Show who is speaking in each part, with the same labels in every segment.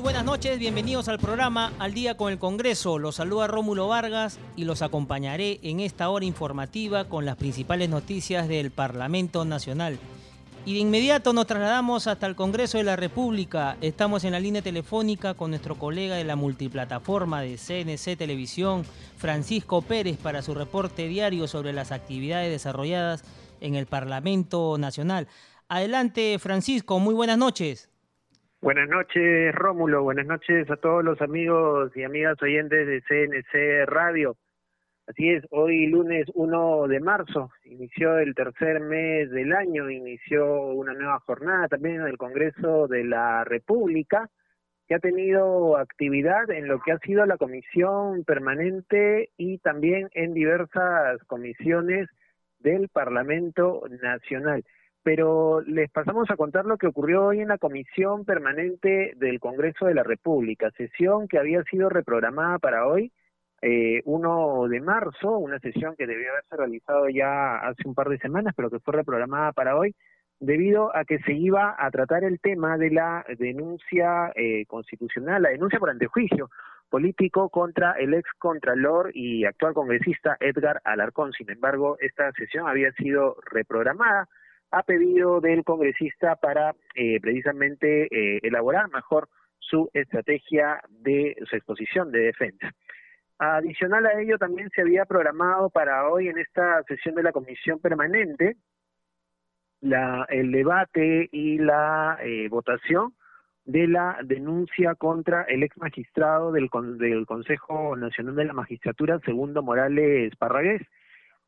Speaker 1: Muy buenas noches, bienvenidos al programa Al Día con el Congreso. Los saluda Rómulo Vargas y los acompañaré en esta hora informativa con las principales noticias del Parlamento Nacional. Y de inmediato nos trasladamos hasta el Congreso de la República. Estamos en la línea telefónica con nuestro colega de la multiplataforma de CNC Televisión, Francisco Pérez, para su reporte diario sobre las actividades desarrolladas en el Parlamento Nacional. Adelante, Francisco, muy buenas noches.
Speaker 2: Buenas noches, Rómulo. Buenas noches a todos los amigos y amigas oyentes de CNC Radio. Así es, hoy lunes 1 de marzo inició el tercer mes del año, inició una nueva jornada también en el Congreso de la República, que ha tenido actividad en lo que ha sido la comisión permanente y también en diversas comisiones del Parlamento Nacional pero les pasamos a contar lo que ocurrió hoy en la Comisión Permanente del Congreso de la República, sesión que había sido reprogramada para hoy, eh, 1 de marzo, una sesión que debió haberse realizado ya hace un par de semanas, pero que fue reprogramada para hoy, debido a que se iba a tratar el tema de la denuncia eh, constitucional, la denuncia por antejuicio político contra el ex contralor y actual congresista Edgar Alarcón. Sin embargo, esta sesión había sido reprogramada ha pedido del congresista para eh, precisamente eh, elaborar mejor su estrategia de su exposición de defensa. Adicional a ello, también se había programado para hoy en esta sesión de la comisión permanente la, el debate y la eh, votación de la denuncia contra el ex magistrado del, del Consejo Nacional de la Magistratura, Segundo Morales Parragués,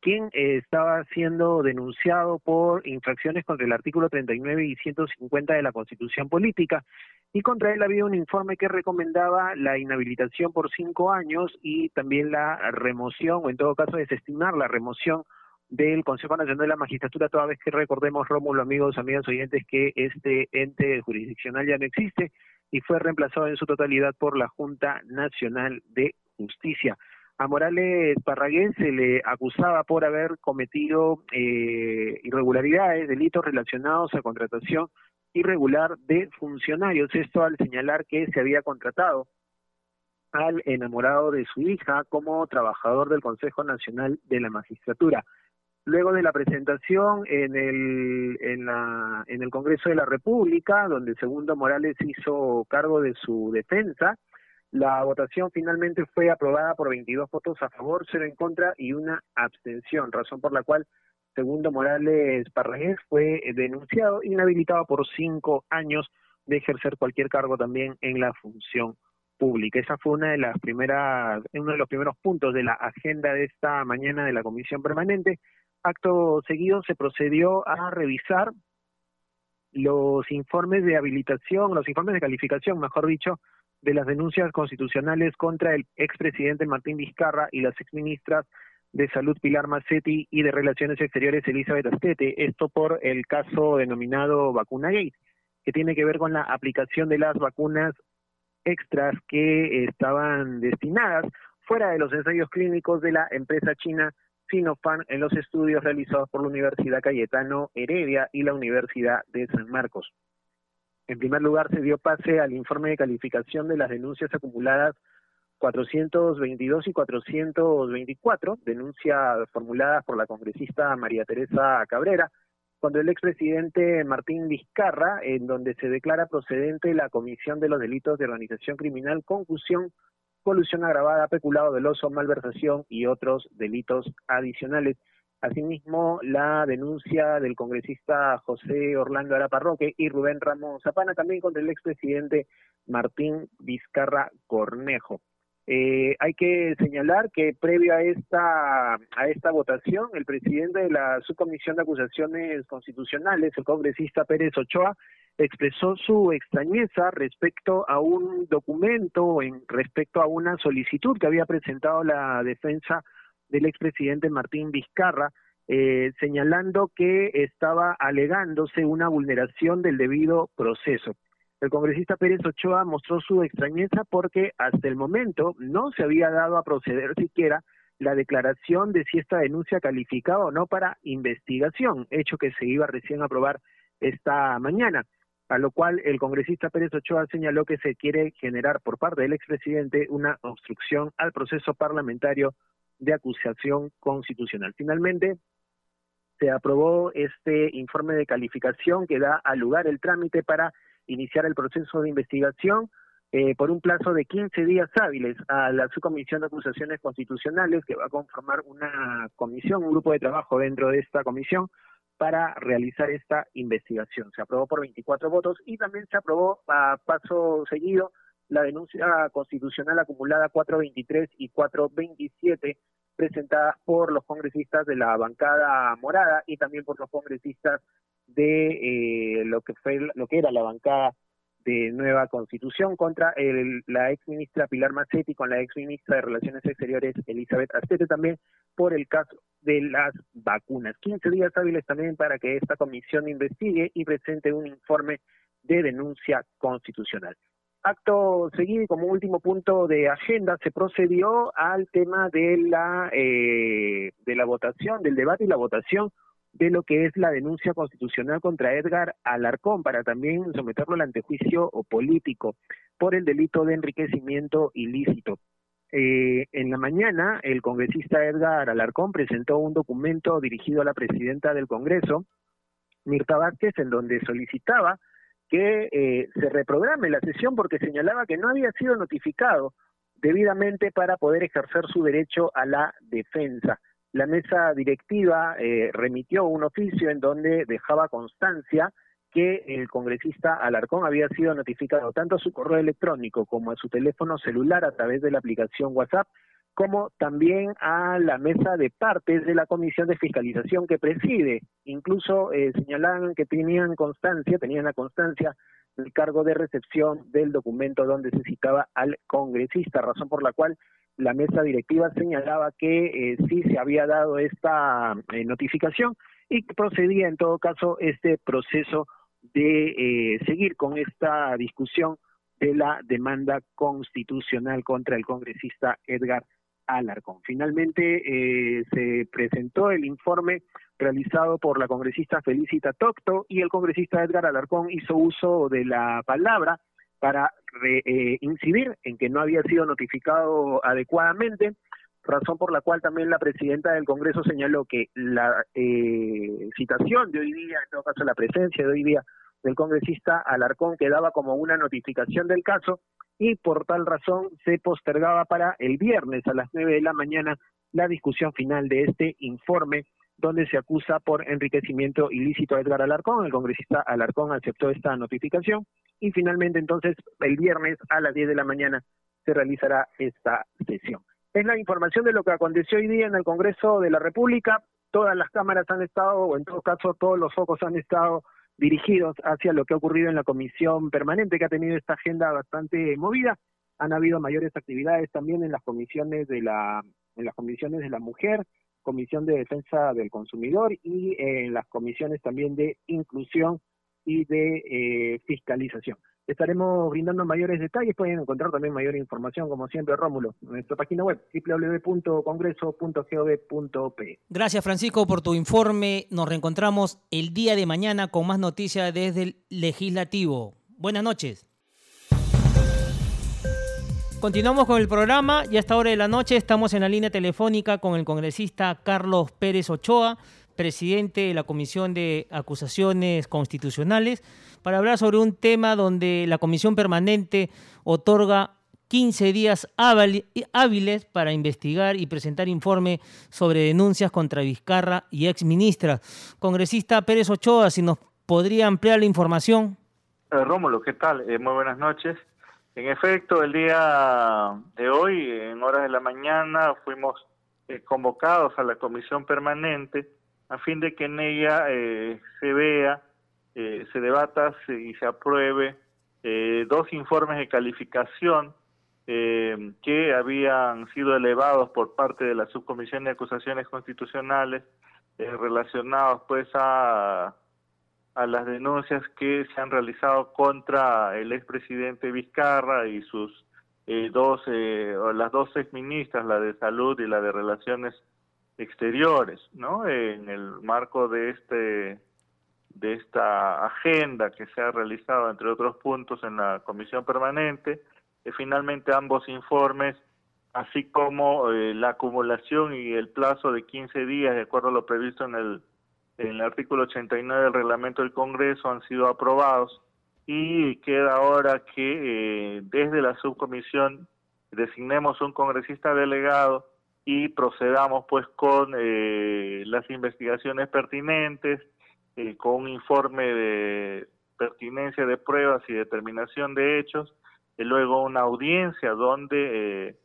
Speaker 2: quien eh, estaba siendo denunciado por infracciones contra el artículo 39 y 150 de la Constitución Política. Y contra él había un informe que recomendaba la inhabilitación por cinco años y también la remoción, o en todo caso desestimar la remoción del Consejo Nacional de la Magistratura, toda vez que recordemos, Rómulo, amigos, amigas oyentes, que este ente jurisdiccional ya no existe y fue reemplazado en su totalidad por la Junta Nacional de Justicia. A Morales Parraguén se le acusaba por haber cometido eh, irregularidades, delitos relacionados a contratación irregular de funcionarios. Esto al señalar que se había contratado al enamorado de su hija como trabajador del Consejo Nacional de la Magistratura. Luego de la presentación en el, en, la, en el Congreso de la República, donde Segundo Morales hizo cargo de su defensa, la votación finalmente fue aprobada por 22 votos a favor, 0 en contra y una abstención, razón por la cual Segundo Morales Parragués fue denunciado, inhabilitado por cinco años de ejercer cualquier cargo también en la función pública. Esa fue una de las primeras, uno de los primeros puntos de la agenda de esta mañana de la comisión permanente. Acto seguido se procedió a revisar los informes de habilitación, los informes de calificación, mejor dicho, de las denuncias constitucionales contra el expresidente Martín Vizcarra y las exministras de Salud Pilar Macetti y de Relaciones Exteriores Elizabeth Astete, esto por el caso denominado Vacuna Gate, que tiene que ver con la aplicación de las vacunas extras que estaban destinadas fuera de los ensayos clínicos de la empresa china Sinopharm en los estudios realizados por la Universidad Cayetano Heredia y la Universidad de San Marcos. En primer lugar, se dio pase al informe de calificación de las denuncias acumuladas 422 y 424, denuncias formuladas por la congresista María Teresa Cabrera, cuando el expresidente Martín Vizcarra, en donde se declara procedente la comisión de los delitos de organización criminal, confusión, colusión agravada, peculado del oso, malversación y otros delitos adicionales. Asimismo, la denuncia del congresista José Orlando Araparroque y Rubén Ramón Zapana también contra el expresidente Martín Vizcarra Cornejo. Eh, hay que señalar que previo a esta, a esta votación, el presidente de la Subcomisión de Acusaciones Constitucionales, el congresista Pérez Ochoa, expresó su extrañeza respecto a un documento, en, respecto a una solicitud que había presentado la defensa del expresidente Martín Vizcarra, eh, señalando que estaba alegándose una vulneración del debido proceso. El congresista Pérez Ochoa mostró su extrañeza porque hasta el momento no se había dado a proceder siquiera la declaración de si esta denuncia calificaba o no para investigación, hecho que se iba recién a aprobar esta mañana, a lo cual el congresista Pérez Ochoa señaló que se quiere generar por parte del expresidente una obstrucción al proceso parlamentario de acusación constitucional. Finalmente, se aprobó este informe de calificación que da a lugar el trámite para iniciar el proceso de investigación eh, por un plazo de 15 días hábiles a la subcomisión de acusaciones constitucionales que va a conformar una comisión, un grupo de trabajo dentro de esta comisión para realizar esta investigación. Se aprobó por 24 votos y también se aprobó a paso seguido la denuncia constitucional acumulada 423 y 427 presentadas por los congresistas de la bancada morada y también por los congresistas de eh, lo que fue lo que era la bancada de nueva constitución contra el, la ex ministra Pilar Macetti con la ex ministra de Relaciones Exteriores Elizabeth Astete también por el caso de las vacunas. 15 días hábiles también para que esta comisión investigue y presente un informe de denuncia constitucional. Acto seguido y como último punto de agenda se procedió al tema de la eh, de la votación, del debate y la votación de lo que es la denuncia constitucional contra Edgar Alarcón para también someterlo al antejuicio político por el delito de enriquecimiento ilícito. Eh, en la mañana, el congresista Edgar Alarcón presentó un documento dirigido a la presidenta del Congreso, Mirta Vázquez, en donde solicitaba que eh, se reprograme la sesión porque señalaba que no había sido notificado debidamente para poder ejercer su derecho a la defensa. La mesa directiva eh, remitió un oficio en donde dejaba constancia que el congresista Alarcón había sido notificado tanto a su correo electrónico como a su teléfono celular a través de la aplicación WhatsApp, como también a la mesa de partes de la comisión de fiscalización que preside. Incluso eh, señalaban que tenían constancia, tenían la constancia del cargo de recepción del documento donde se citaba al congresista, razón por la cual la mesa directiva señalaba que eh, sí se había dado esta eh, notificación y que procedía en todo caso este proceso de seguir con esta discusión de la demanda constitucional contra el congresista Edgar Alarcón. Finalmente se presentó el informe realizado por la congresista Felicita Tocto y el congresista Edgar Alarcón hizo uso de la palabra para eh, incidir en que no había sido notificado adecuadamente, razón por la cual también la presidenta del Congreso señaló que la eh, citación de hoy día, en todo caso la presencia de hoy día del congresista Alarcón quedaba como una notificación del caso y por tal razón se postergaba para el viernes a las nueve de la mañana la discusión final de este informe donde se acusa por enriquecimiento ilícito a Edgar Alarcón. El congresista Alarcón aceptó esta notificación y finalmente entonces el viernes a las 10 de la mañana se realizará esta sesión. Es la información de lo que aconteció hoy día en el Congreso de la República. Todas las cámaras han estado, o en todo caso todos los focos han estado dirigidos hacia lo que ha ocurrido en la comisión permanente que ha tenido esta agenda bastante movida. Han habido mayores actividades también en las comisiones de la en las comisiones de la mujer, Comisión de Defensa del Consumidor y en eh, las comisiones también de inclusión y de eh, fiscalización. Estaremos brindando mayores detalles, pueden encontrar también mayor información, como siempre, Rómulo, en nuestra página web www.congreso.gov.p.
Speaker 1: Gracias, Francisco, por tu informe. Nos reencontramos el día de mañana con más noticias desde el Legislativo. Buenas noches. Continuamos con el programa y esta hora de la noche estamos en la línea telefónica con el congresista Carlos Pérez Ochoa, presidente de la Comisión de Acusaciones Constitucionales, para hablar sobre un tema donde la Comisión Permanente otorga 15 días hábiles para investigar y presentar informe sobre denuncias contra Vizcarra y exministra. Congresista Pérez Ochoa, si nos podría ampliar la información.
Speaker 3: Eh, Rómulo, ¿qué tal? Eh, muy buenas noches. En efecto, el día de hoy, en horas de la mañana, fuimos eh, convocados a la comisión permanente a fin de que en ella eh, se vea se debata y se apruebe dos informes de calificación que habían sido elevados por parte de la Subcomisión de Acusaciones Constitucionales relacionados pues a a las denuncias que se han realizado contra el expresidente Vizcarra y sus eh, dos, eh, las dos exministras, la de Salud y la de Relaciones Exteriores, ¿no? En el marco de este de esta agenda que se ha realizado, entre otros puntos, en la comisión permanente, eh, finalmente ambos informes, así como la acumulación y el plazo de 15 días, de acuerdo a lo previsto en el en el artículo 89 del reglamento del Congreso han sido aprobados y queda ahora que eh, desde la subcomisión designemos un congresista delegado y procedamos pues con eh, las investigaciones pertinentes, eh, con un informe de pertinencia de pruebas y determinación de hechos, y luego una audiencia donde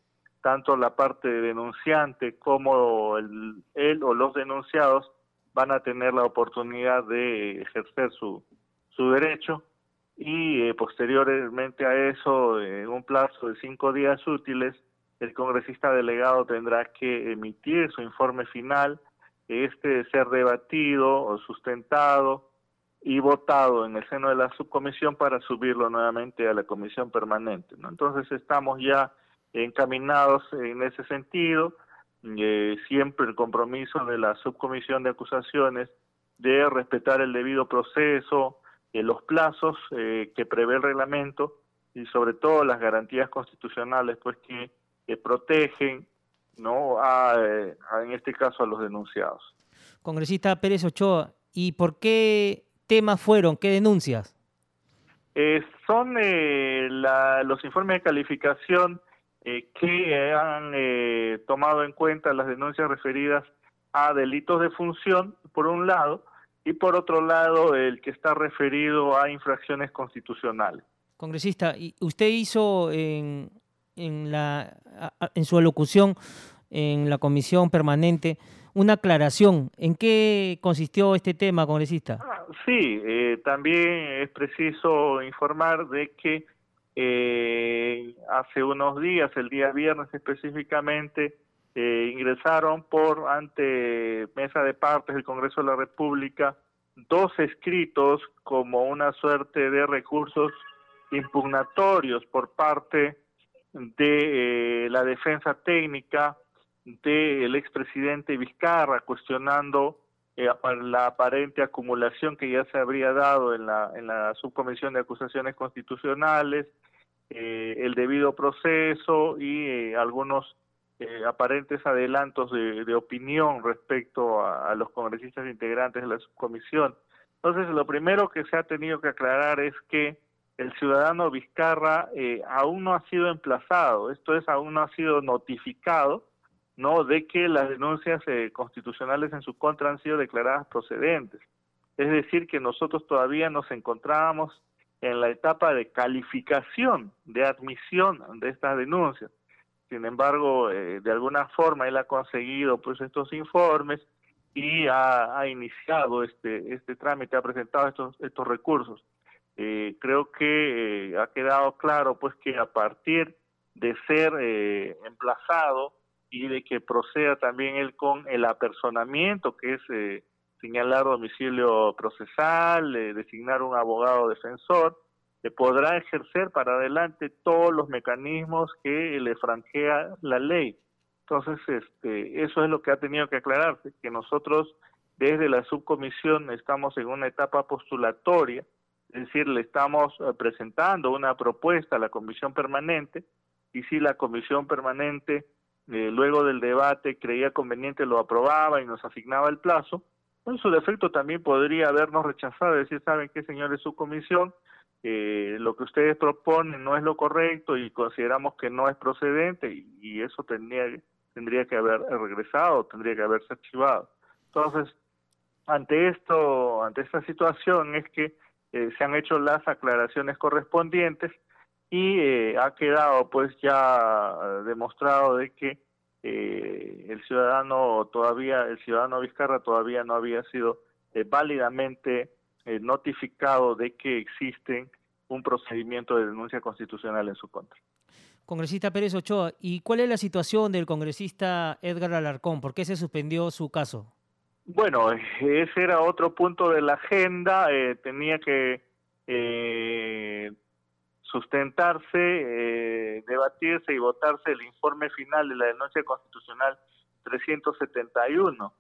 Speaker 3: tanto la parte denunciante como el, él o los denunciados van a tener la oportunidad de ejercer su, su derecho y eh, posteriormente a eso, en un plazo de cinco días útiles, el congresista delegado tendrá que emitir su informe final, este ser debatido o sustentado y votado en el seno de la subcomisión para subirlo nuevamente a la comisión permanente. ¿no? Entonces estamos ya encaminados en ese sentido eh, siempre el compromiso de la subcomisión de acusaciones de respetar el debido proceso, eh, los plazos eh, que prevé el reglamento y sobre todo las garantías constitucionales pues que, protegen no a, en este caso a los denunciados.
Speaker 1: Congresista Pérez Ochoa, ¿y por qué temas fueron? ¿Qué denuncias?
Speaker 3: son los informes de calificación eh, que han eh, tomado en cuenta las denuncias referidas a delitos de función, por un lado, y por otro lado, el que está referido a infracciones constitucionales.
Speaker 1: Congresista, usted hizo en, en, la, en su alocución en la comisión permanente una aclaración. ¿En qué consistió este tema, congresista?
Speaker 3: Ah, sí, eh, también es preciso informar de que eh, hace unos días, el día viernes específicamente, eh, ingresaron por ante mesa de partes del Congreso de la República dos escritos como una suerte de recursos impugnatorios por parte de eh, la defensa técnica del expresidente Vizcarra cuestionando eh, la aparente acumulación que ya se habría dado en la, en la subcomisión de acusaciones constitucionales, eh, el debido proceso y eh, algunos aparentes adelantos de, opinión respecto a, los congresistas integrantes de la subcomisión. Entonces, lo primero que se ha tenido que aclarar es que el ciudadano Vizcarra aún no ha sido emplazado, esto es, aún no ha sido notificado, ¿no? De que las denuncias constitucionales en su contra han sido declaradas procedentes. Es decir, que nosotros todavía nos encontrábamos en la etapa de calificación, de admisión de estas denuncias. Sin embargo, eh, de alguna forma él ha conseguido pues estos informes y ha, iniciado este este trámite, ha presentado estos estos recursos. Eh, creo que eh, ha quedado claro pues que a partir de ser emplazado y de que proceda también él con el apersonamiento, que es señalar domicilio procesal, designar un abogado defensor, le podrá ejercer para adelante todos los mecanismos que le franquea la ley. Entonces, este, eso es lo que ha tenido que aclararse, que nosotros desde la subcomisión estamos en una etapa postulatoria, es decir, le estamos eh, presentando una propuesta a la comisión permanente y si la comisión permanente eh, luego del debate creía conveniente lo aprobaba y nos asignaba el plazo, en su defecto también podría habernos rechazado y decir, ¿saben qué, señores, su comisión? Eh, lo que ustedes proponen no es lo correcto y consideramos que no es procedente y, eso tendría, tendría que haber regresado, tendría que haberse archivado. Entonces, ante esto, ante esta situación es que eh, se han hecho las aclaraciones correspondientes y eh, ha quedado pues ya demostrado de que eh, el ciudadano todavía, el ciudadano Vizcarra todavía no había sido válidamente notificado de que existen un procedimiento de denuncia constitucional en su contra.
Speaker 1: Congresista Pérez Ochoa, ¿y cuál es la situación del congresista Edgar Alarcón? ¿Por qué se suspendió su caso?
Speaker 3: Bueno, ese era otro punto de la agenda. Eh, tenía que eh, sustentarse, eh, debatirse y votarse el informe final de la denuncia constitucional 371.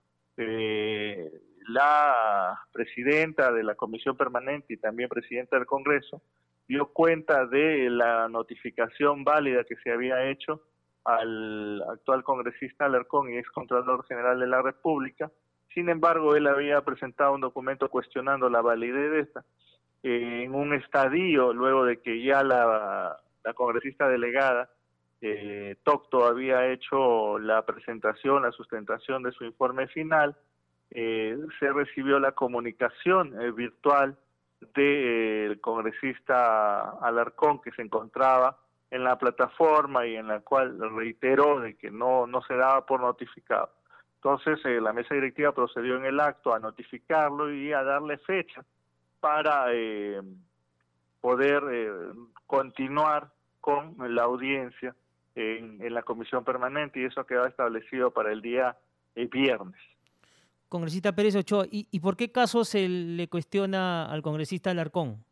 Speaker 3: la presidenta de la Comisión Permanente y también presidenta del Congreso dio cuenta de la notificación válida que se había hecho al actual congresista Alarcón y ex Contralor General de la República. Sin embargo, él había presentado un documento cuestionando la validez de esta. Eh, en un estadio, luego de que ya la, congresista delegada eh, Tocto había hecho la presentación, la sustentación de su informe final, eh, se recibió la comunicación virtual del congresista Alarcón que se encontraba en la plataforma y en la cual reiteró de que no, no se daba por notificado. Entonces eh, la mesa directiva procedió en el acto a notificarlo y a darle fecha para eh, poder eh, continuar con la audiencia en, en, la comisión permanente y eso quedó establecido para el día viernes.
Speaker 1: Congresista Pérez Ochoa, ¿y, por qué caso se le cuestiona al congresista Alarcón?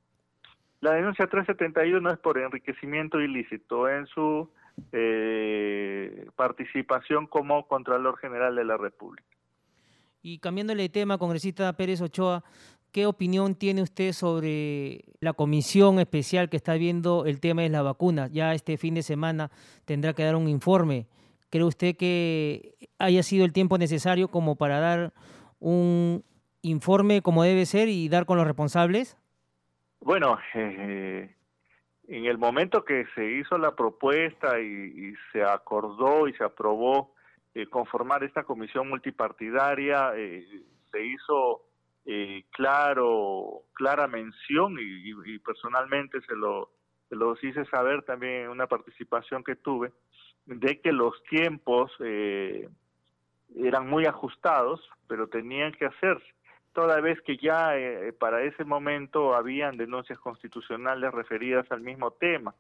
Speaker 3: La denuncia 371 es por enriquecimiento ilícito en su eh, participación como Contralor General de la República.
Speaker 1: Y cambiándole de tema, congresista Pérez Ochoa, ¿qué opinión tiene usted sobre la comisión especial que está viendo el tema de la vacuna? Ya este fin de semana tendrá que dar un informe. ¿Cree usted que haya sido el tiempo necesario como para dar un informe como debe ser y dar con los responsables?
Speaker 3: Bueno, eh, en el momento que se hizo la propuesta y, se acordó y se aprobó eh, conformar esta comisión multipartidaria, eh, se hizo claro, clara mención y, personalmente se lo, se lo hice saber también en una participación que tuve, de que los tiempos eh, eran muy ajustados, pero tenían que hacerse, toda vez que ya eh, para ese momento habían denuncias constitucionales referidas al mismo tema.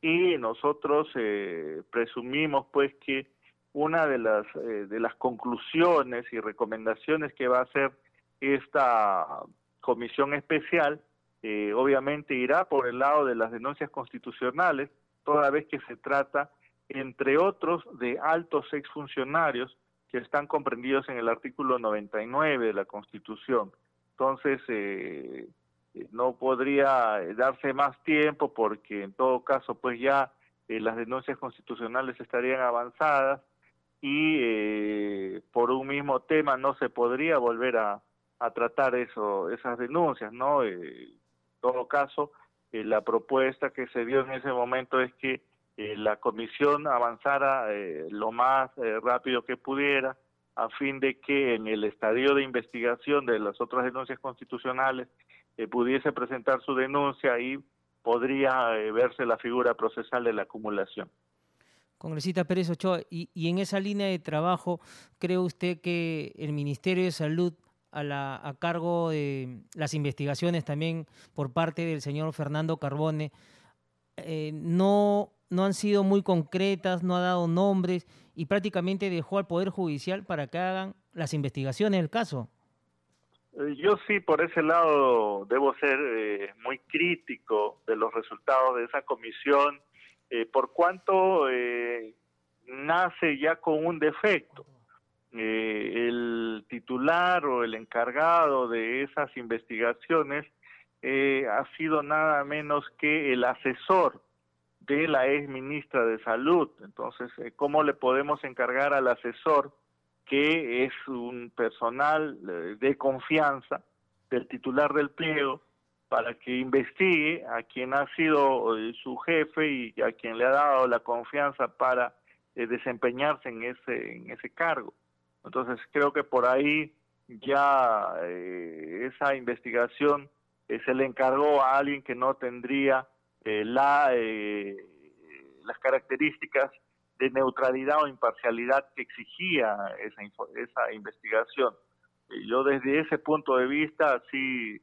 Speaker 3: Y nosotros eh, presumimos pues que una de las, de las conclusiones y recomendaciones que va a hacer esta comisión especial, obviamente irá por el lado de las denuncias constitucionales, toda vez que se trata entre otros de altos exfuncionarios que están comprendidos en el artículo 99 de la Constitución. Entonces, eh, eh, no podría darse más tiempo porque en todo caso, pues ya eh, las denuncias constitucionales estarían avanzadas y por un mismo tema no se podría volver a, a tratar eso, esas denuncias, ¿no? en todo caso, la propuesta que se dio en ese momento es que eh, la comisión avanzara eh, lo más eh, rápido que pudiera a fin de que en el estadio de investigación de las otras denuncias constitucionales pudiese presentar su denuncia y podría verse la figura procesal de la acumulación.
Speaker 1: Congresista Pérez Ochoa, y, y, en esa línea de trabajo, ¿cree usted que el Ministerio de Salud, a, la, a cargo de las investigaciones también por parte del señor Fernando Carbone, no no han sido muy concretas, no ha dado nombres y prácticamente dejó al Poder Judicial para que hagan las investigaciones del caso.
Speaker 3: Eh, yo sí, por ese lado, debo ser eh, muy crítico de los resultados de esa comisión, eh, por cuanto nace ya con un defecto. el titular o el encargado de esas investigaciones ha sido nada menos que el asesor de la ex ministra de Salud. Entonces, eh, ¿cómo le podemos encargar al asesor, que es un personal eh, de confianza del titular del pliego, para que investigue a quien ha sido eh, su jefe y a quien le ha dado la confianza para desempeñarse en ese, en ese cargo? Entonces, creo que por ahí ya esa investigación se le encargó a alguien que no tendría eh, la, eh, las características de neutralidad o imparcialidad que exigía esa, esa investigación. yo desde ese punto de vista sí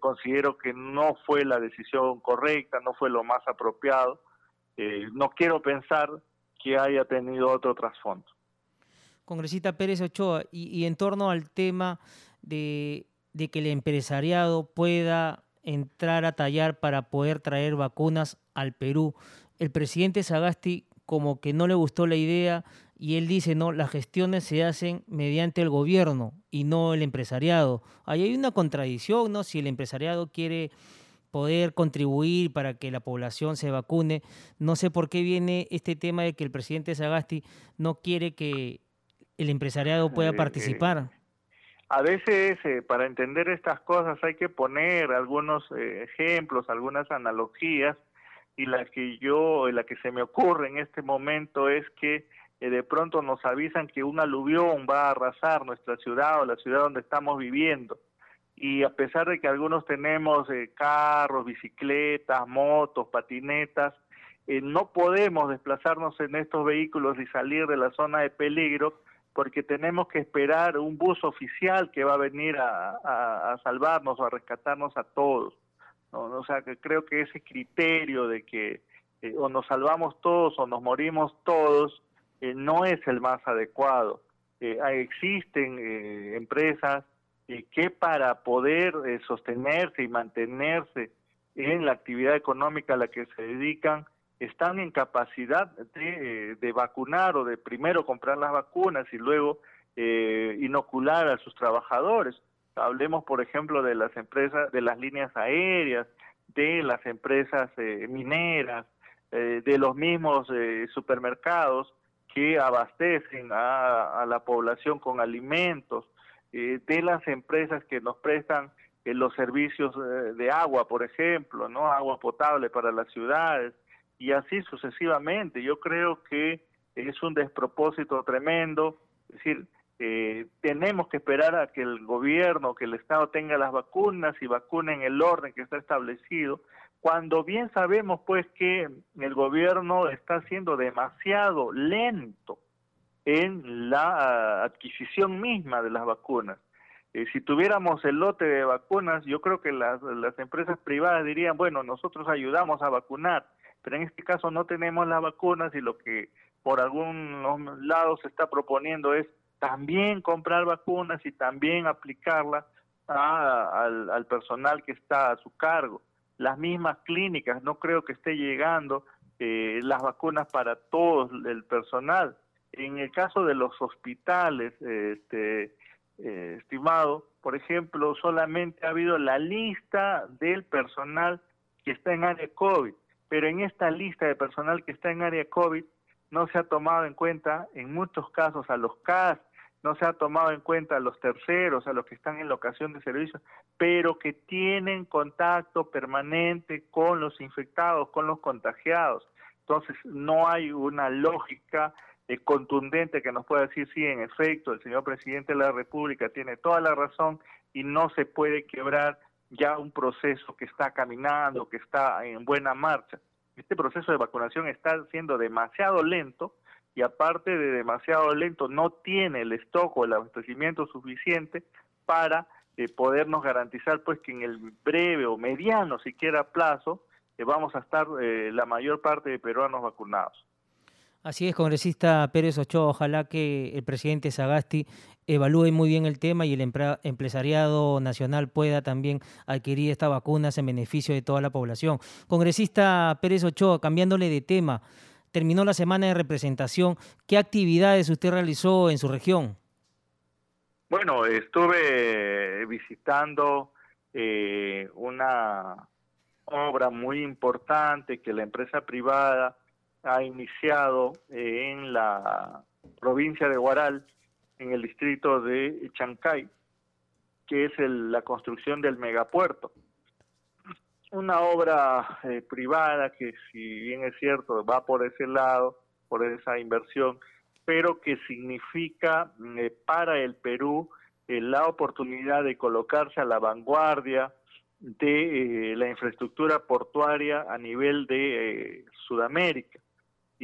Speaker 3: considero que no fue la decisión correcta, no fue lo más apropiado. no quiero pensar que haya tenido otro trasfondo.
Speaker 1: Congresista Pérez Ochoa, y, en torno al tema de, de, que el empresariado pueda entrar a tallar para poder traer vacunas al Perú, el presidente Sagasti como que no le gustó la idea y él dice, no, las gestiones se hacen mediante el gobierno y no el empresariado. Ahí hay una contradicción, ¿no? Si el empresariado quiere poder contribuir para que la población se vacune. No sé por qué viene este tema de que el presidente Sagasti no quiere que el empresariado pueda eh, participar.
Speaker 3: A veces eh, para entender estas cosas hay que poner algunos eh, ejemplos, algunas analogías y la que yo, la que se me ocurre en este momento es que de pronto nos avisan que un aluvión va a arrasar nuestra ciudad o la ciudad donde estamos viviendo. Y a pesar de que algunos tenemos eh, carros, bicicletas, motos, patinetas, eh, no podemos desplazarnos en estos vehículos y salir de la zona de peligro porque tenemos que esperar un bus oficial que va a venir a, salvarnos o a rescatarnos a todos. O sea, que creo que ese criterio de que eh, o nos salvamos todos o nos morimos todos no es el más adecuado. existen empresas que para poder eh, sostenerse y mantenerse en la actividad económica a la que se dedican, están en capacidad de, eh, de vacunar o de primero comprar las vacunas y luego eh, inocular a sus trabajadores. Hablemos, por ejemplo, de las empresas, de las líneas aéreas, de las empresas mineras, de los mismos supermercados que abastecen a la población con alimentos, eh, de las empresas que nos prestan eh, los servicios eh, de agua, por ejemplo, no agua potable para las ciudades y así sucesivamente. Yo creo que es un despropósito tremendo, es decir, tenemos que esperar a que el gobierno, que el Estado tenga las vacunas y vacunen el orden que está establecido, cuando bien sabemos pues que el gobierno está siendo demasiado lento en la adquisición misma de las vacunas. Eh, si tuviéramos el lote de vacunas, yo creo que las, las empresas privadas dirían, bueno, nosotros ayudamos a vacunar, pero en este caso no tenemos las vacunas y lo que por algunos lados se está proponiendo es también comprar vacunas y también aplicarlas al, al personal que está a su cargo. Las mismas clínicas, no creo que esté llegando eh, las vacunas para todo el personal en el caso de los hospitales, este, eh, estimado, por ejemplo, solamente ha habido la lista del personal que está en área COVID, pero en esta lista de personal que está en área COVID no se ha tomado en cuenta en muchos casos a los CAS, no se ha tomado en cuenta a los terceros, a los que están en locación de servicios, pero que tienen contacto permanente con los infectados, con los contagiados. Entonces, no hay una lógica es contundente que nos pueda decir, sí, en efecto, el señor presidente de la República tiene toda la razón y no se puede quebrar ya un proceso que está caminando, que está en buena marcha. Este proceso de vacunación está siendo demasiado lento y aparte de demasiado lento no tiene el stock o el abastecimiento suficiente para eh, podernos garantizar pues que en el breve o mediano siquiera plazo eh, vamos a estar eh, la mayor parte de peruanos vacunados.
Speaker 1: Así es, congresista Pérez Ochoa, ojalá que el presidente Sagasti evalúe muy bien el tema y el empresariado nacional pueda también adquirir estas vacunas en beneficio de toda la población. Congresista Pérez Ochoa, cambiándole de tema, terminó la semana de representación. ¿Qué actividades usted realizó en su región?
Speaker 3: Bueno, estuve visitando eh, una obra muy importante que la empresa privada ha iniciado eh, en la provincia de Guaral, en el distrito de Chancay, que es la construcción del megapuerto. Una obra eh, privada que, si bien es cierto, va por ese lado, por esa inversión, pero que significa eh, para el Perú la oportunidad de colocarse a la vanguardia de la infraestructura portuaria a nivel de Sudamérica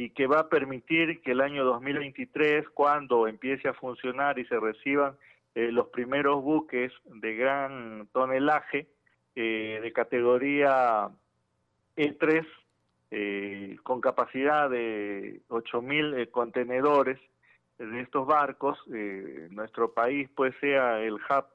Speaker 3: y que va a permitir que el año 2023, cuando empiece a funcionar y se reciban eh, los primeros buques de gran tonelaje, de categoría E3 con capacidad de 8.000 contenedores de estos barcos. nuestro país pues sea el hub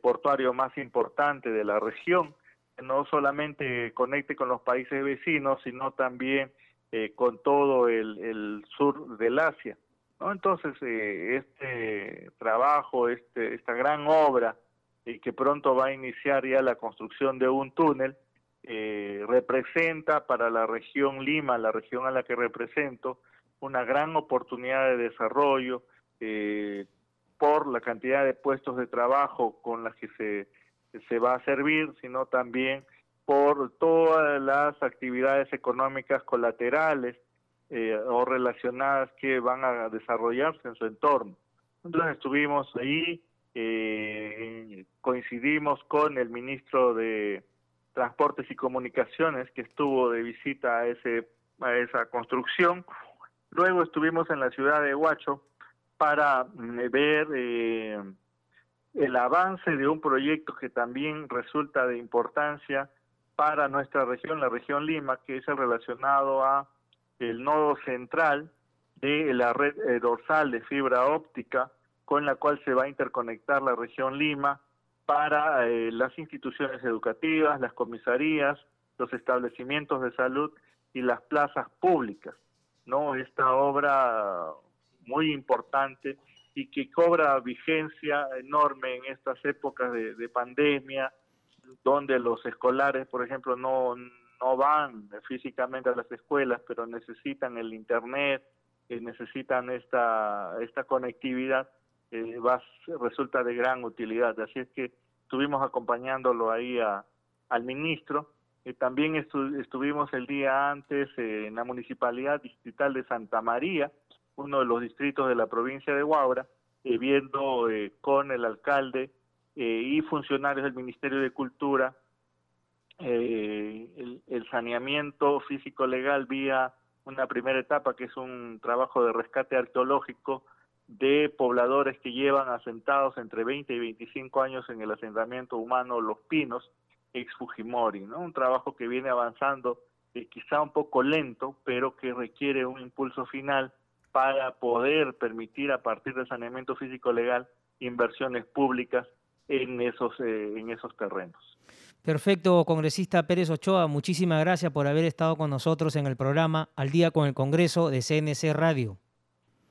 Speaker 3: portuario más importante de la región, no solamente conecte con los países vecinos, sino también eh, con todo el, sur del Asia. ¿no? Entonces, eh, este trabajo, este, esta gran obra, y que pronto va a iniciar ya la construcción de un túnel, eh, representa para la región Lima, la región a la que represento, una gran oportunidad de desarrollo, por la cantidad de puestos de trabajo con las que se, se va a servir, sino también por todas las actividades económicas colaterales eh, o relacionadas que van a desarrollarse en su entorno. Entonces estuvimos ahí, eh, coincidimos con el ministro de Transportes y Comunicaciones que estuvo de visita a, ese, a esa construcción. Luego estuvimos en la ciudad de Huacho para mm, ver eh, el avance de un proyecto que también resulta de importancia para nuestra región, la región Lima, que es el relacionado a el nodo central de la red eh, dorsal de fibra óptica con la cual se va a interconectar la región Lima para eh, las instituciones educativas, las comisarías, los establecimientos de salud y las plazas públicas. ¿no? Esta obra muy importante y que cobra vigencia enorme en estas épocas de, pandemia, donde los escolares, por ejemplo, no, no van físicamente a las escuelas, pero necesitan el Internet, eh, necesitan esta, esta conectividad, eh, resulta de gran utilidad. Así es que estuvimos acompañándolo ahí a, al ministro. Eh, también estuvimos el día antes en la Municipalidad Distrital de Santa María, uno de los distritos de la provincia de Huaura, eh, viendo eh, con el alcalde eh, y funcionarios del Ministerio de Cultura el, el, saneamiento físico-legal vía una primera etapa que es un trabajo de rescate arqueológico de pobladores que llevan asentados entre 20 y 25 años en el asentamiento humano Los Pinos, ex Fujimori, ¿no? Un trabajo que viene avanzando quizá un poco lento, pero que requiere un impulso final para poder permitir a partir del saneamiento físico legal inversiones públicas en esos, eh, en esos terrenos.
Speaker 1: Perfecto, congresista Pérez Ochoa, muchísimas gracias por haber estado con nosotros en el programa Al Día con el Congreso de CNC Radio.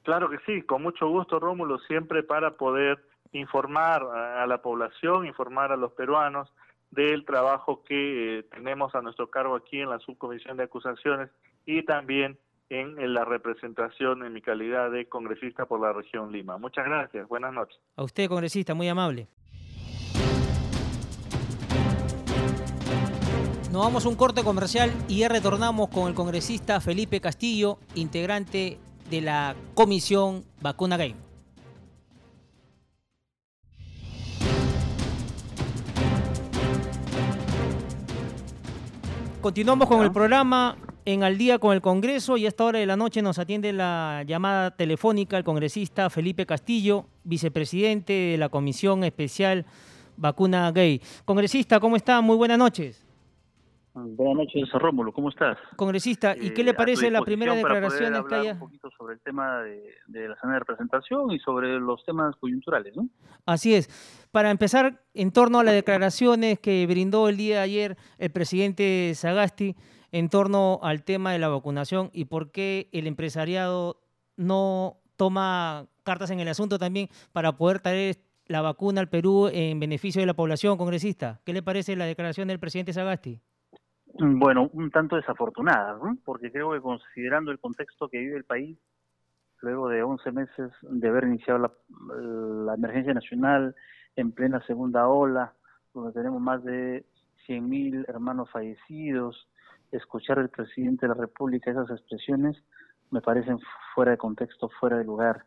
Speaker 3: Claro que sí, con mucho gusto, Rómulo, siempre para poder informar a la población, informar a los peruanos del trabajo que eh, tenemos a nuestro cargo aquí en la subcomisión de acusaciones y también en, la representación en mi calidad de congresista por la región Lima. Muchas gracias, buenas noches.
Speaker 1: A usted, congresista, muy amable. Nos vamos a un corte comercial y ya retornamos con el congresista Felipe Castillo, integrante de la comisión Vacuna Game. Continuamos con el programa en Al día con el Congreso y a esta hora de la noche nos atiende la llamada telefónica el congresista Felipe Castillo, vicepresidente de la Comisión Especial Vacuna Gay. Congresista, ¿cómo está? Muy buenas noches.
Speaker 4: Buenas noches, Rómulo, ¿cómo estás?
Speaker 1: Congresista, ¿y qué le eh, parece la primera declaración
Speaker 4: que haya? Un poquito sobre el tema de, la zona de representación y sobre los temas coyunturales, ¿no?
Speaker 1: Así es. Para empezar, en torno a las declaraciones que brindó el día de ayer el presidente Sagasti, en torno al tema de la vacunación y por qué el empresariado no toma cartas en el asunto también para poder traer la vacuna al Perú en beneficio de la población, congresista. ¿Qué le parece la declaración del presidente Sagasti?
Speaker 4: Bueno, un tanto desafortunada, porque creo que considerando el contexto que vive el país, luego de 11 meses de haber iniciado la, la emergencia nacional en plena segunda ola, donde tenemos más de 100.000 hermanos fallecidos, escuchar al presidente de la República esas expresiones me parecen fuera de contexto, fuera de lugar.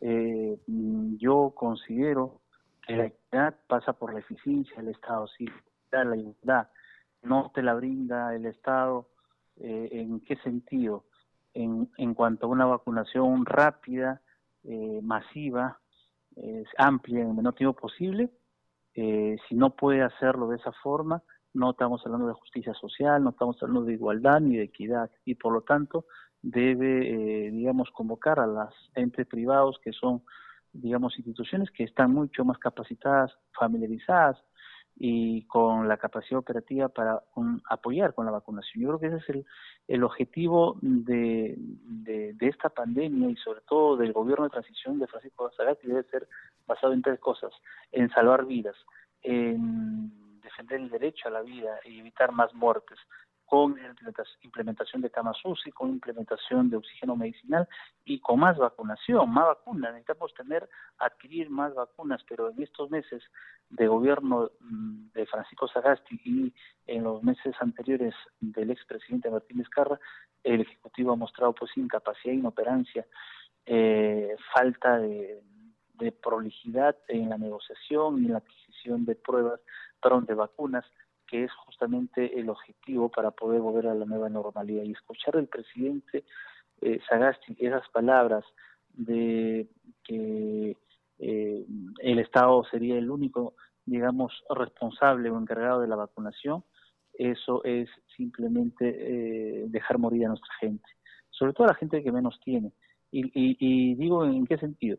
Speaker 4: Eh, yo considero que la equidad pasa por la eficiencia del Estado, sí, la igualdad no te la brinda el Estado, eh, ¿en qué sentido? En, en cuanto a una vacunación rápida, eh, masiva, amplia en el menor tiempo posible, Eh, si no puede hacerlo de esa forma, no estamos hablando de justicia social, no estamos hablando de igualdad ni de equidad y por lo tanto debe, eh, digamos, convocar a las entes privados que son, digamos, instituciones que están mucho más capacitadas, familiarizadas y con la capacidad operativa para apoyar con la vacunación. Yo creo que ese es el, el objetivo de, esta pandemia y sobre todo del gobierno de transición de Francisco que debe ser basado en tres cosas, en salvar vidas, en defender el derecho a la vida y evitar más muertes, con implementación de camas UCI, con implementación de oxígeno medicinal y con más vacunación, más vacunas. Necesitamos tener, adquirir más vacunas, pero en estos meses de gobierno mm, de Francisco Sagasti y en los meses anteriores del expresidente Martín Escarra, el Ejecutivo ha mostrado pues incapacidad, inoperancia, eh, falta de, de prolijidad en la negociación y en la adquisición de pruebas, perdón, de vacunas que es justamente el objetivo para poder volver a la nueva normalidad. Y escuchar al presidente eh, Sagasti esas palabras de que eh, el Estado sería el único, digamos, responsable o encargado de la vacunación, eso es simplemente eh, dejar morir a nuestra gente, sobre todo a la gente que menos tiene. Y, y, y digo en qué sentido.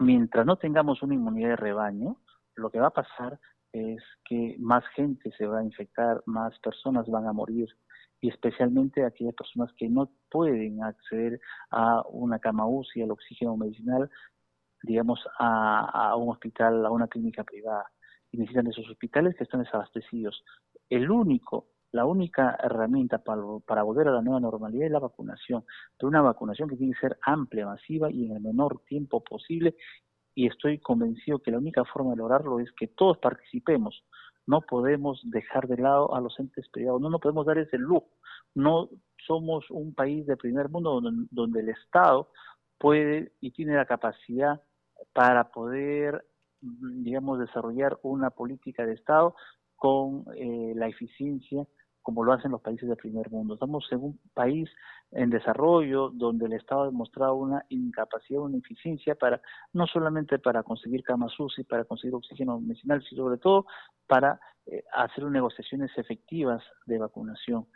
Speaker 4: Mientras no tengamos una inmunidad de rebaño, lo que va a pasar es que más gente se va a infectar, más personas van a morir y especialmente aquellas personas que no pueden acceder a una cama UCI, al oxígeno medicinal, digamos, a, un hospital, a una clínica privada. Y necesitan esos hospitales que están desabastecidos. El único, la única herramienta para, para volver a la nueva normalidad es la vacunación, pero una vacunación que tiene que ser amplia, masiva y en el menor tiempo posible y estoy convencido que la única forma de lograrlo es que todos participemos. No podemos dejar de lado a los entes privados, no nos podemos dar ese lujo. No somos un país de primer mundo donde, el Estado puede y tiene la capacidad para poder, digamos, desarrollar una política de Estado con eh, la eficiencia como lo hacen los países del primer mundo. Estamos en un país en desarrollo donde el Estado ha demostrado una incapacidad, una eficiencia para no solamente para conseguir camas UCI, para conseguir oxígeno medicinal, sino sobre todo para eh, hacer negociaciones efectivas de vacunación.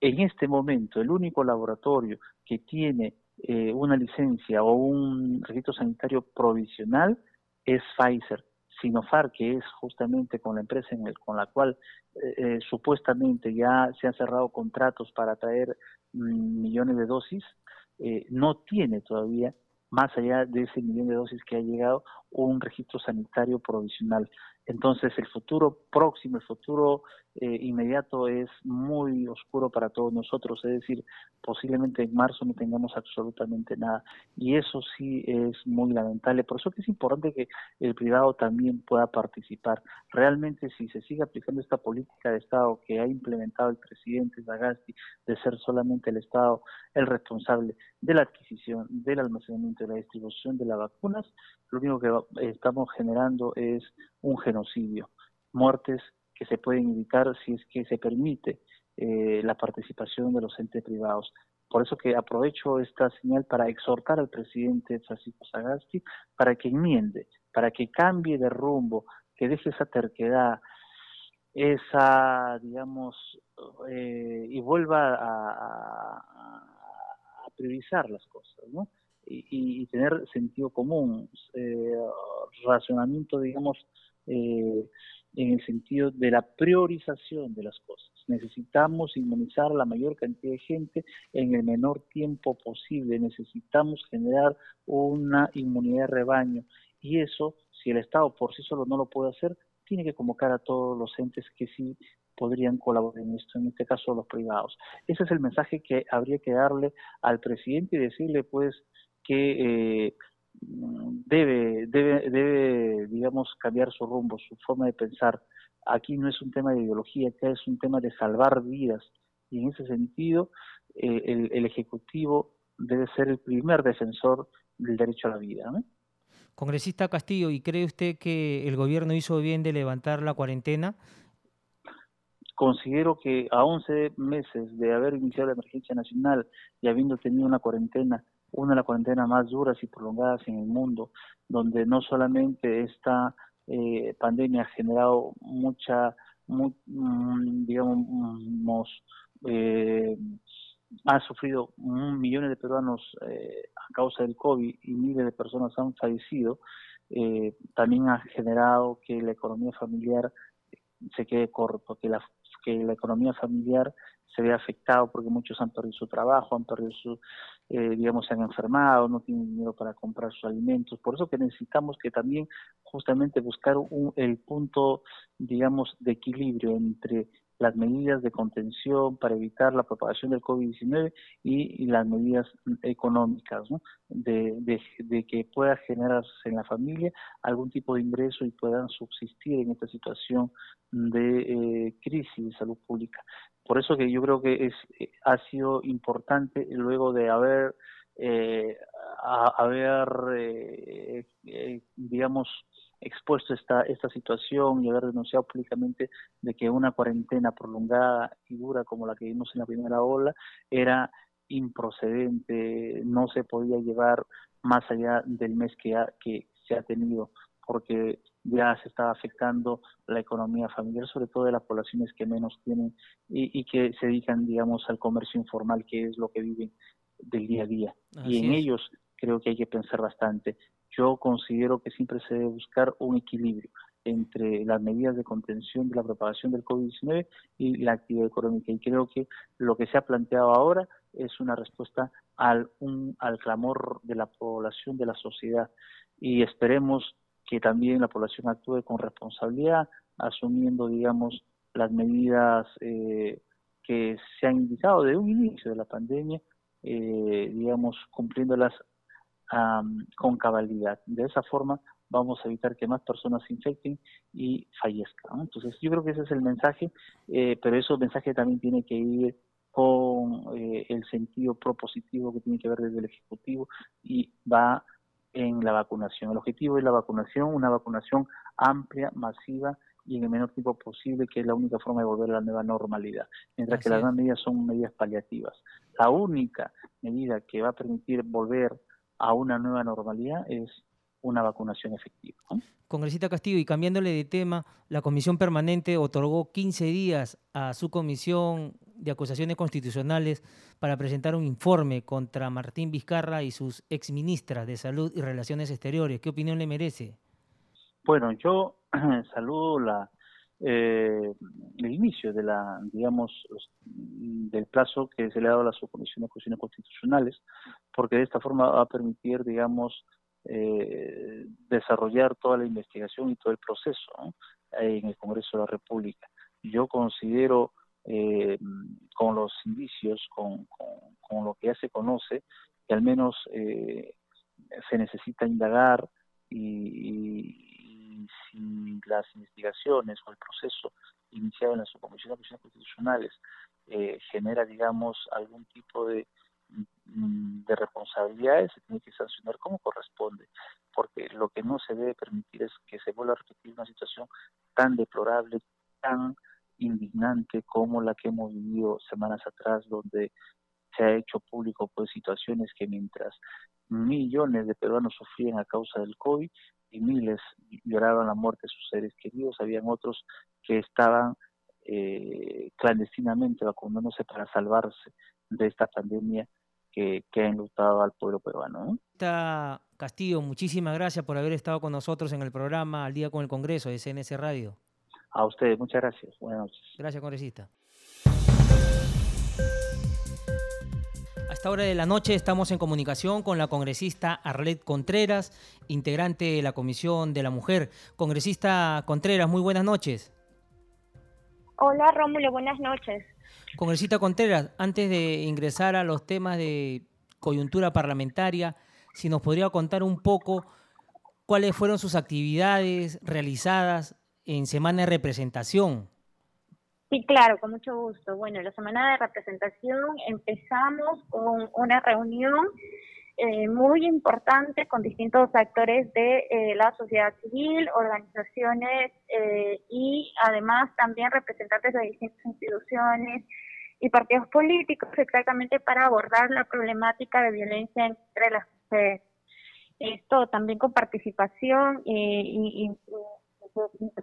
Speaker 4: En este momento, el único laboratorio que tiene eh, una licencia o un registro sanitario provisional es Pfizer Sinofar, que es justamente con la empresa en el, con la cual eh, eh, supuestamente ya se han cerrado contratos para traer mm, millones de dosis, eh, no tiene todavía, más allá de ese millón de dosis que ha llegado, un registro sanitario provisional. Entonces el futuro próximo, el futuro eh, inmediato es muy oscuro para todos nosotros, es decir, posiblemente en marzo no tengamos absolutamente nada. Y eso sí es muy lamentable. Por eso es importante que el privado también pueda participar. Realmente si se sigue aplicando esta política de Estado que ha implementado el presidente Zagasti de ser solamente el Estado el responsable de la adquisición, del almacenamiento y la distribución de las vacunas, lo único que estamos generando es un genocidio, muertes que se pueden evitar si es que se permite eh, la participación de los entes privados. Por eso que aprovecho esta señal para exhortar al presidente Francisco Sagasti para que enmiende, para que cambie de rumbo, que deje esa terquedad, esa, digamos, eh, y vuelva a, a, priorizar las cosas, ¿no? Y, tener sentido común, eh, racionamiento, digamos, eh, en el sentido de la priorización de las cosas. Necesitamos inmunizar a la mayor cantidad de gente en el menor tiempo posible. Necesitamos generar una inmunidad de rebaño. Y eso, si el Estado por sí solo no lo puede hacer, tiene que convocar a todos los entes que sí podrían colaborar en esto, en este caso los privados. Ese es el mensaje que habría que darle al presidente y decirle pues que eh, debe, debe, debe, digamos, cambiar su rumbo, su forma de pensar. Aquí no es un tema de ideología, acá es un tema de salvar vidas. Y en ese sentido, eh, el, Ejecutivo debe ser el primer defensor del derecho a la vida.
Speaker 1: Congresista Castillo, ¿y cree usted que el gobierno hizo bien de levantar la cuarentena?
Speaker 4: Considero que a 11 meses de haber iniciado la emergencia nacional y habiendo tenido una cuarentena una de las cuarentenas más duras y prolongadas en el mundo, donde no solamente está eh, pandemia ha generado mucha, mm, digamos, eh, ha sufrido millones de peruanos eh, a causa del COVID y miles de personas han fallecido, eh, también ha generado que la economía familiar se quede corto, que la, que la economía familiar se ve afectado porque muchos han perdido su trabajo, han perdido su, eh, digamos, se han enfermado, no tienen dinero para comprar sus alimentos. Por eso que necesitamos que también justamente buscar un, el punto, digamos, de equilibrio entre las medidas de contención para evitar la propagación del COVID-19 y, las medidas económicas, de, que pueda generarse en la familia algún tipo de ingreso y puedan subsistir en esta situación de eh, crisis de salud pública. Por eso que yo creo que es eh, ha sido importante luego de haber eh, haber digamos expuesto esta, esta situación y haber denunciado públicamente de que una cuarentena prolongada y dura como la que vimos en la primera ola era improcedente, no se podía llevar más allá del mes que, que se ha tenido, porque ya se estaba afectando la economía familiar, sobre todo de las poblaciones que menos tienen y, y que se dedican, digamos, al comercio informal, que es lo que viven del día a día. y en ellos creo que hay que pensar bastante yo considero que siempre se debe buscar un equilibrio entre las medidas de contención de la propagación del COVID-19 y la actividad económica. Y creo que lo que se ha planteado ahora es una respuesta al, un, al clamor de la población, de la sociedad. Y esperemos que también la población actúe con responsabilidad, asumiendo, digamos, las medidas eh, que se han indicado de un inicio de la pandemia, eh, digamos, cumpliéndolas con cabalidad. De esa forma vamos a evitar que más personas se infecten y fallezcan. Entonces yo creo que ese es el mensaje, eh, pero ese mensaje también tiene que ir con eh, el sentido propositivo que tiene que ver desde el Ejecutivo y va en la vacunación. El objetivo es la vacunación, una vacunación amplia, masiva y en el menor tiempo posible, que es la única forma de volver a la nueva normalidad. Mientras que las demás medidas son medidas paliativas. La única medida que va a permitir volver a una nueva normalidad es una vacunación efectiva.
Speaker 1: Congresista Castillo, y cambiándole de tema, la Comisión Permanente otorgó 15 días a su Comisión de Acusaciones Constitucionales para presentar un informe contra Martín Vizcarra y sus exministras de Salud y Relaciones Exteriores. ¿Qué opinión le merece?
Speaker 4: Bueno, yo saludo la, eh, el inicio de la, digamos, del plazo que se le ha dado a la subcomisión de cuestiones constitucionales, porque de esta forma va a permitir, digamos, eh, desarrollar toda la investigación y todo el proceso en el Congreso de la República. Yo considero, eh, con los indicios, con, con, lo que ya se conoce, que al menos eh, se necesita indagar y si las investigaciones o el proceso iniciado en la Subcomisión de Cuestiones Constitucionales eh, genera, digamos, algún tipo de, mm, de responsabilidades, se tiene que sancionar como corresponde, porque lo que no se debe permitir es que se vuelva a repetir una situación tan deplorable, tan indignante como la que hemos vivido semanas atrás, donde se ha hecho público pues situaciones que mientras millones de peruanos sufrían a causa del COVID, y miles lloraban la muerte de sus seres queridos, habían otros que estaban eh, clandestinamente vacunándose para salvarse de esta pandemia que, que ha enlutado al pueblo peruano.
Speaker 1: Castillo, muchísimas gracias por haber estado con nosotros en el programa Al Día con el Congreso de CNS Radio.
Speaker 4: A ustedes, muchas gracias. Buenas noches.
Speaker 1: Gracias, congresista. A esta hora de la noche estamos en comunicación con la congresista Arlet Contreras, integrante de la Comisión de la Mujer. Congresista Contreras, muy buenas noches.
Speaker 5: Hola Rómulo, buenas noches.
Speaker 1: Congresista Contreras, antes de ingresar a los temas de coyuntura parlamentaria, si nos podría contar un poco cuáles fueron sus actividades realizadas en Semana de Representación.
Speaker 5: Sí, claro, con mucho gusto. Bueno, la semana de representación empezamos con una reunión eh, muy importante con distintos actores de eh, la sociedad civil, organizaciones eh, y además también representantes de distintas instituciones y partidos políticos exactamente para abordar la problemática de violencia entre las mujeres. Esto también con participación y, y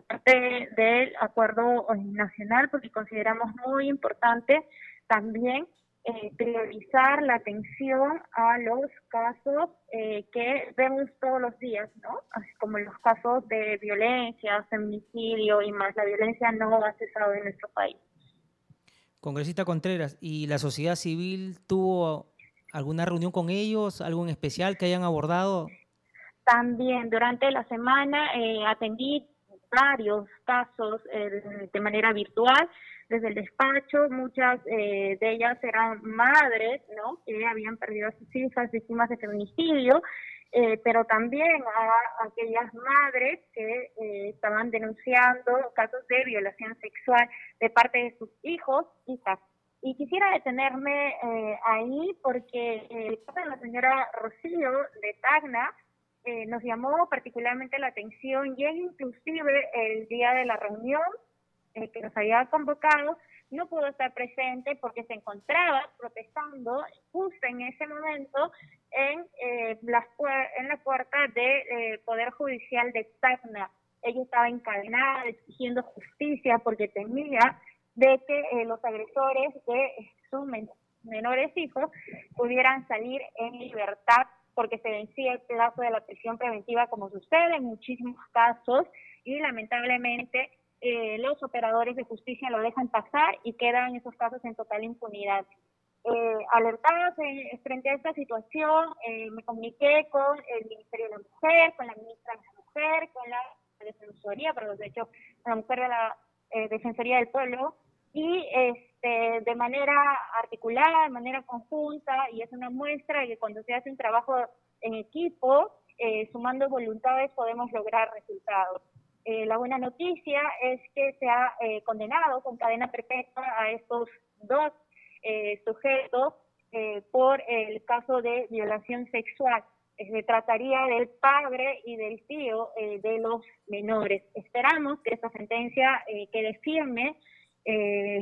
Speaker 5: parte del acuerdo nacional porque consideramos muy importante también eh, priorizar la atención a los casos eh, que vemos todos los días, ¿no? Así como los casos de violencia, feminicidio y más. La violencia no ha cesado en nuestro país.
Speaker 1: Congresista Contreras, ¿y la sociedad civil tuvo alguna reunión con ellos, algo en especial que hayan abordado?
Speaker 5: También durante la semana eh, atendí varios casos eh, de manera virtual desde el despacho, muchas eh, de ellas eran madres, ¿no? Que habían perdido a sus hijas víctimas de feminicidio, eh, pero también a, aquellas madres que eh, estaban denunciando casos de violación sexual de parte de sus hijos, hijas. Y quisiera detenerme ahí porque de la señora Rocío de Tacna nos llamó particularmente la atención y inclusive el día de la reunión eh, que nos había convocado no pudo estar presente porque se encontraba protestando justo en ese momento en, eh, la, en la puerta del eh, Poder Judicial de Tacna. Ella estaba encadenada exigiendo justicia porque temía de que los agresores de sus menores hijos pudieran salir en libertad porque se vencía el plazo de la prisión preventiva como sucede en muchísimos casos y lamentablemente eh, los operadores de justicia lo dejan pasar y quedan esos casos en total impunidad. Eh, alertados frente a esta situación, eh, me comuniqué con el Ministerio de la Mujer, con la ministra de la Mujer, con la Defensoría, pero de hecho con la Mujer de la eh, Defensoría del Pueblo, y este, de manera articulada, de manera conjunta, y es una muestra de que cuando se hace un trabajo en equipo, sumando voluntades, podemos lograr resultados. Eh, la buena noticia es que se ha eh, condenado con cadena perpetua a estos dos eh, sujetos por el caso de violación sexual. Se trataría del padre y del tío de los menores. Esperamos que esta sentencia quede firme,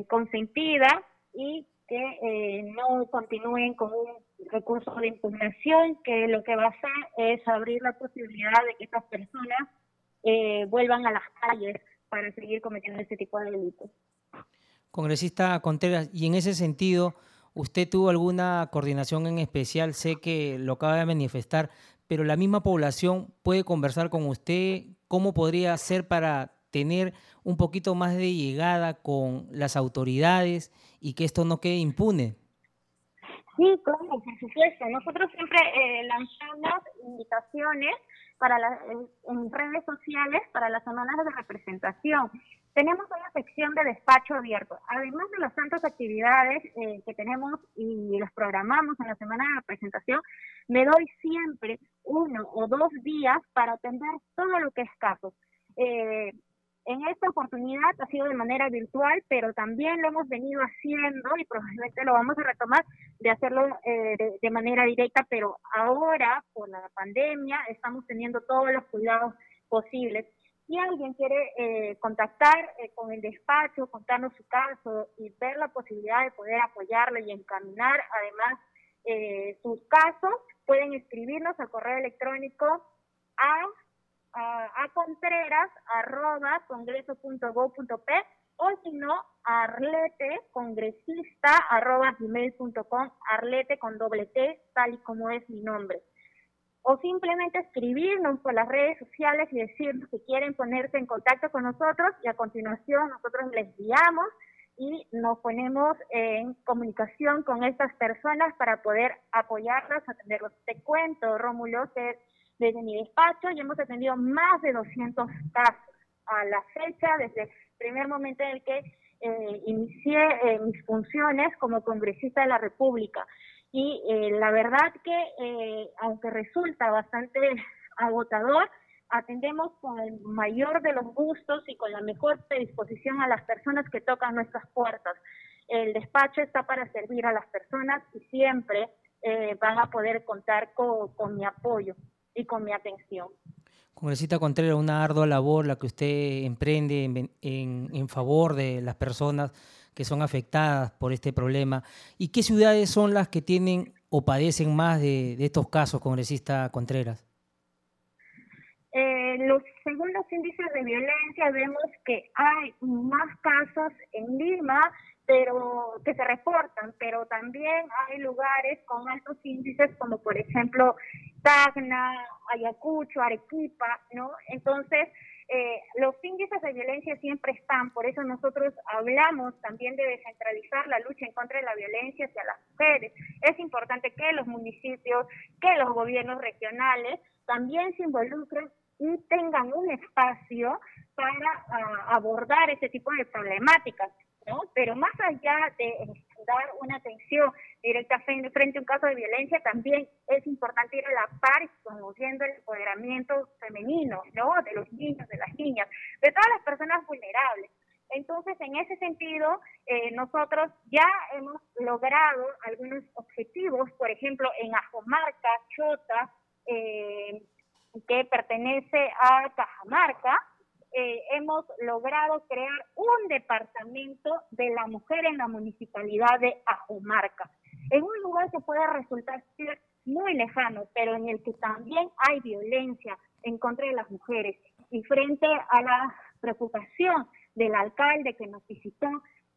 Speaker 5: consentida y que no continúen con un recurso de impugnación que lo que va a hacer es abrir la posibilidad de que estas personas eh, vuelvan a las calles para seguir cometiendo este tipo de delitos.
Speaker 1: Congresista Contreras, y en ese sentido, ¿usted tuvo alguna coordinación en especial? Sé que lo acaba de manifestar, pero la misma población puede conversar con usted. ¿Cómo podría hacer para tener un poquito más de llegada con las autoridades y que esto no quede impune?
Speaker 5: Sí, claro, por supuesto. Nosotros siempre eh, lanzamos invitaciones para en, redes sociales para las semanas de representación. Tenemos una sección de despacho abierto. Además de las tantas actividades eh, que tenemos y las programamos en la semana de representación, me doy siempre uno o dos días para atender todo lo que es caso. Eh, en esta oportunidad ha sido de manera virtual, pero también lo hemos venido haciendo y probablemente lo vamos a retomar de hacerlo eh, de, manera directa, pero ahora por la pandemia estamos teniendo todos los cuidados posibles. Si alguien quiere eh, contactar eh, con el despacho, contarnos su caso y ver la posibilidad de poder apoyarlo y encaminar además sus casos, pueden escribirnos al correo electrónico a a, contreras arroba congreso.go.p o si no, arlete congresista arroba gmail.com, arlete con doble T, tal y como es mi nombre. O simplemente escribirnos por las redes sociales y decirnos que quieren ponerse en contacto con nosotros y a continuación nosotros les guiamos y nos ponemos en comunicación con estas personas para poder apoyarlas, atenderlos. Te cuento, Rómulo, que desde mi despacho ya hemos atendido más de 200 casos a la fecha, desde el primer momento en el que eh, inicié eh, mis funciones como congresista de la República. Y eh, la verdad que, aunque resulta bastante agotador, atendemos con el mayor de los gustos y con la mejor predisposición a las personas que tocan nuestras puertas. El despacho está para servir a las personas y siempre van a poder contar con mi apoyo y con mi atención.
Speaker 1: Congresista Contreras, una ardua labor la que usted emprende en, en, favor de las personas que son afectadas por este problema. ¿Y qué ciudades son las que tienen o padecen más de, estos casos, congresista Contreras?
Speaker 5: Eh, los segundos índices de violencia vemos que hay más casos en Lima, pero que se reportan, pero también hay lugares con altos índices como por ejemplo Tacna, Ayacucho, Arequipa, ¿no? Entonces, eh, los índices de violencia siempre están, por eso nosotros hablamos también de descentralizar la lucha en contra de la violencia hacia las mujeres. Es importante que los municipios, que los gobiernos regionales también se involucren y tengan un espacio para ah, abordar ese tipo de problemáticas. ¿No? Pero más allá de dar una atención directa frente a un caso de violencia, también es importante ir a la par promoviendo el empoderamiento femenino, ¿no? De los niños, de las niñas, de todas las personas vulnerables. Entonces, en ese sentido, eh, nosotros ya hemos logrado algunos objetivos, por ejemplo, en Ajomarca, Chota, eh, que pertenece a Cajamarca, eh, hemos logrado crear un departamento de la mujer en la municipalidad de Ajomarca, en un lugar que puede resultar ser muy lejano, pero en el que también hay violencia en contra de las mujeres. Y frente a la preocupación del alcalde que nos visitó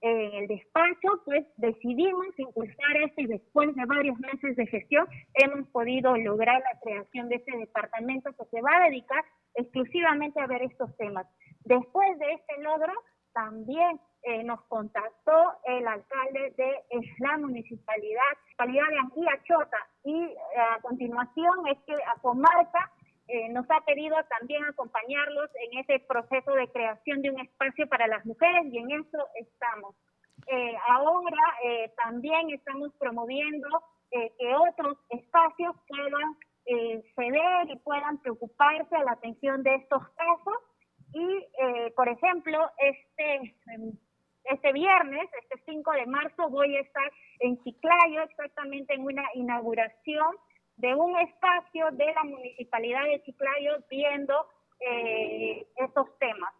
Speaker 5: en el despacho, pues decidimos impulsar esto y después de varios meses de gestión hemos podido lograr la creación de este departamento que se va a dedicar exclusivamente a ver estos temas. Después de este logro, también eh, nos contactó el alcalde de la municipalidad, municipalidad de Anguilla Chota, y eh, a continuación es que a Comarca eh, nos ha pedido también acompañarlos en ese proceso de creación de un espacio para las mujeres y en eso estamos. ahora también estamos promoviendo que otros espacios puedan eh, ceder y puedan preocuparse a la atención de estos casos. Y, eh, por ejemplo, este, este viernes, este 5 de marzo, voy a estar en Chiclayo, exactamente en una inauguración de un espacio de la municipalidad de Chiclayo viendo eh, estos temas.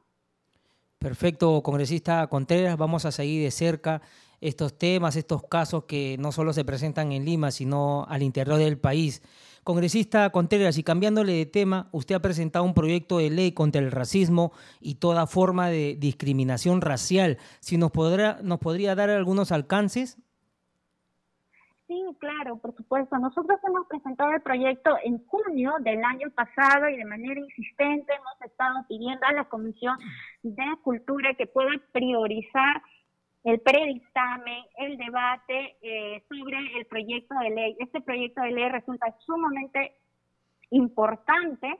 Speaker 1: Perfecto, congresista Contreras, vamos a seguir de cerca estos temas, estos casos que no solo se presentan en Lima, sino al interior del país. Congresista Contreras, y cambiándole de tema, usted ha presentado un proyecto de ley contra el racismo y toda forma de discriminación racial. Si nos, podrá, nos podría dar algunos alcances.
Speaker 5: Sí, claro, por supuesto. Nosotros hemos presentado el proyecto en junio del año pasado y de manera insistente hemos estado pidiendo a la Comisión de Cultura que pueda priorizar el predictamen, el debate eh, sobre el proyecto de ley. Este proyecto de ley resulta sumamente importante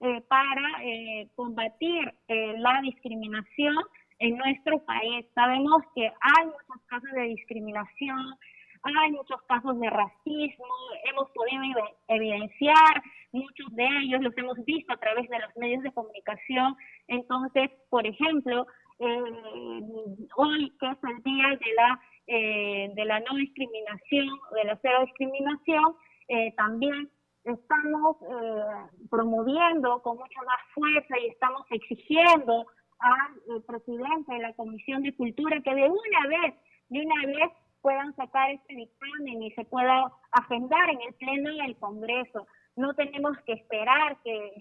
Speaker 5: eh, para eh, combatir la discriminación en nuestro país. Sabemos que hay muchos casos de discriminación, hay muchos casos de racismo, hemos podido evidenciar muchos de ellos, los hemos visto a través de los medios de comunicación. Entonces, por ejemplo, eh, hoy que es el día de la eh, de la no discriminación, de la cero discriminación, eh, también estamos promoviendo con mucha más fuerza y estamos exigiendo al presidente de la Comisión de Cultura que de una vez, de una vez puedan sacar este dictamen y se pueda agendar en el Pleno del Congreso. No tenemos que esperar que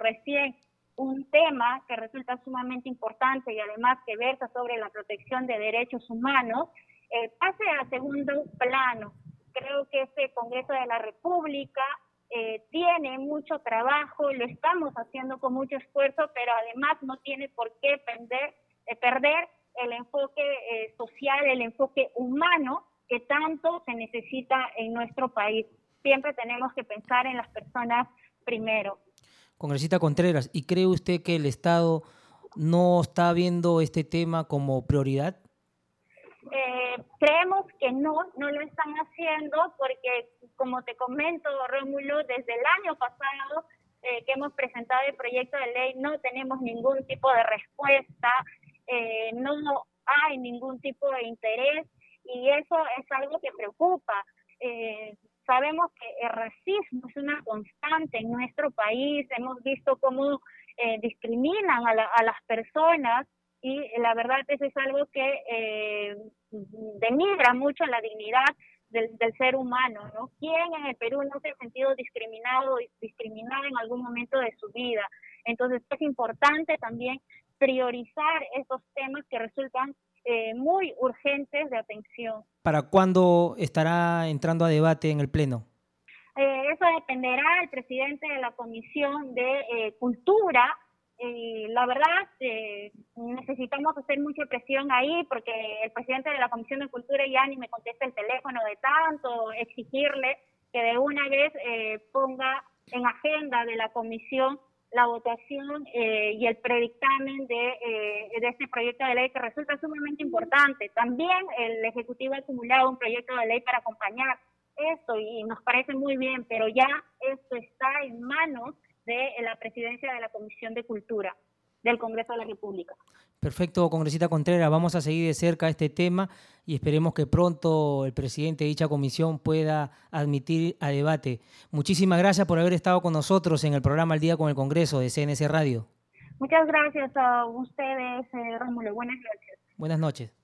Speaker 5: recién un tema que resulta sumamente importante y además que versa sobre la protección de derechos humanos, eh, pase a segundo plano. Creo que este Congreso de la República eh, tiene mucho trabajo, lo estamos haciendo con mucho esfuerzo, pero además no tiene por qué perder, eh, perder el enfoque social, el enfoque humano que tanto se necesita en nuestro país. Siempre tenemos que pensar en las personas primero.
Speaker 1: Congresista Contreras, ¿y cree usted que el Estado no está viendo este tema como prioridad?
Speaker 5: Eh, creemos que no, no lo están haciendo porque, como te comento, Rómulo, desde el año pasado eh, que hemos presentado el proyecto de ley no tenemos ningún tipo de respuesta, eh, no hay ningún tipo de interés y eso es algo que preocupa. Sabemos que el racismo es una constante en nuestro país, hemos visto cómo eh, discriminan a, las personas y la verdad eso es algo que eh, denigra mucho la dignidad del, ser humano, ¿no? ¿Quién en el Perú no se ha sentido discriminado, discriminado en algún momento de su vida? Entonces es importante también priorizar estos temas que resultan eh, muy urgentes de atención.
Speaker 1: ¿Para cuándo estará entrando a debate en el Pleno?
Speaker 5: Eh, eso dependerá del presidente de la Comisión de eh, Cultura. la verdad, necesitamos hacer mucha presión ahí porque el presidente de la Comisión de Cultura ya ni me contesta el teléfono de tanto, exigirle que de una vez ponga en agenda de la comisión la votación eh, y el predictamen de, eh, de este proyecto de ley que resulta sumamente importante. También el Ejecutivo ha acumulado un proyecto de ley para acompañar esto y nos parece muy bien, pero ya esto está en manos de la presidencia de la Comisión de Cultura del Congreso de la República.
Speaker 1: Perfecto, congresista Contreras, vamos a seguir de cerca este tema y esperemos que pronto el presidente de dicha comisión pueda admitir a debate. Muchísimas gracias por haber estado con nosotros en el programa El Día con el Congreso de CNC Radio.
Speaker 5: Muchas gracias a ustedes, eh, Rómulo. Buenas noches.
Speaker 1: Buenas noches.